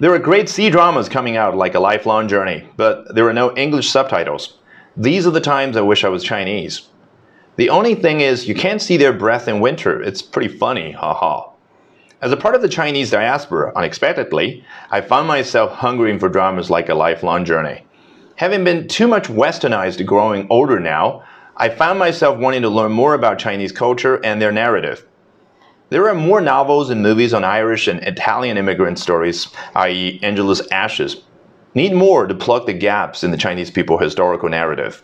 There are great C dramas coming out like A Lifelong Journey, but there are no English subtitles. These are the times I wish I was Chinese. The only thing is, you can't see their breath in winter. It's pretty funny, haha. As a part of the Chinese diaspora, unexpectedly, I found myself hungering for dramas like A Lifelong Journey. Having been too much westernized growing older now, I found myself wanting to learn more about Chinese culture and their narrative. There are more novels and movies on Irish and Italian immigrant stories, i.e., Angela's Ashes. Need more to plug the gaps in the Chinese people historical narrative.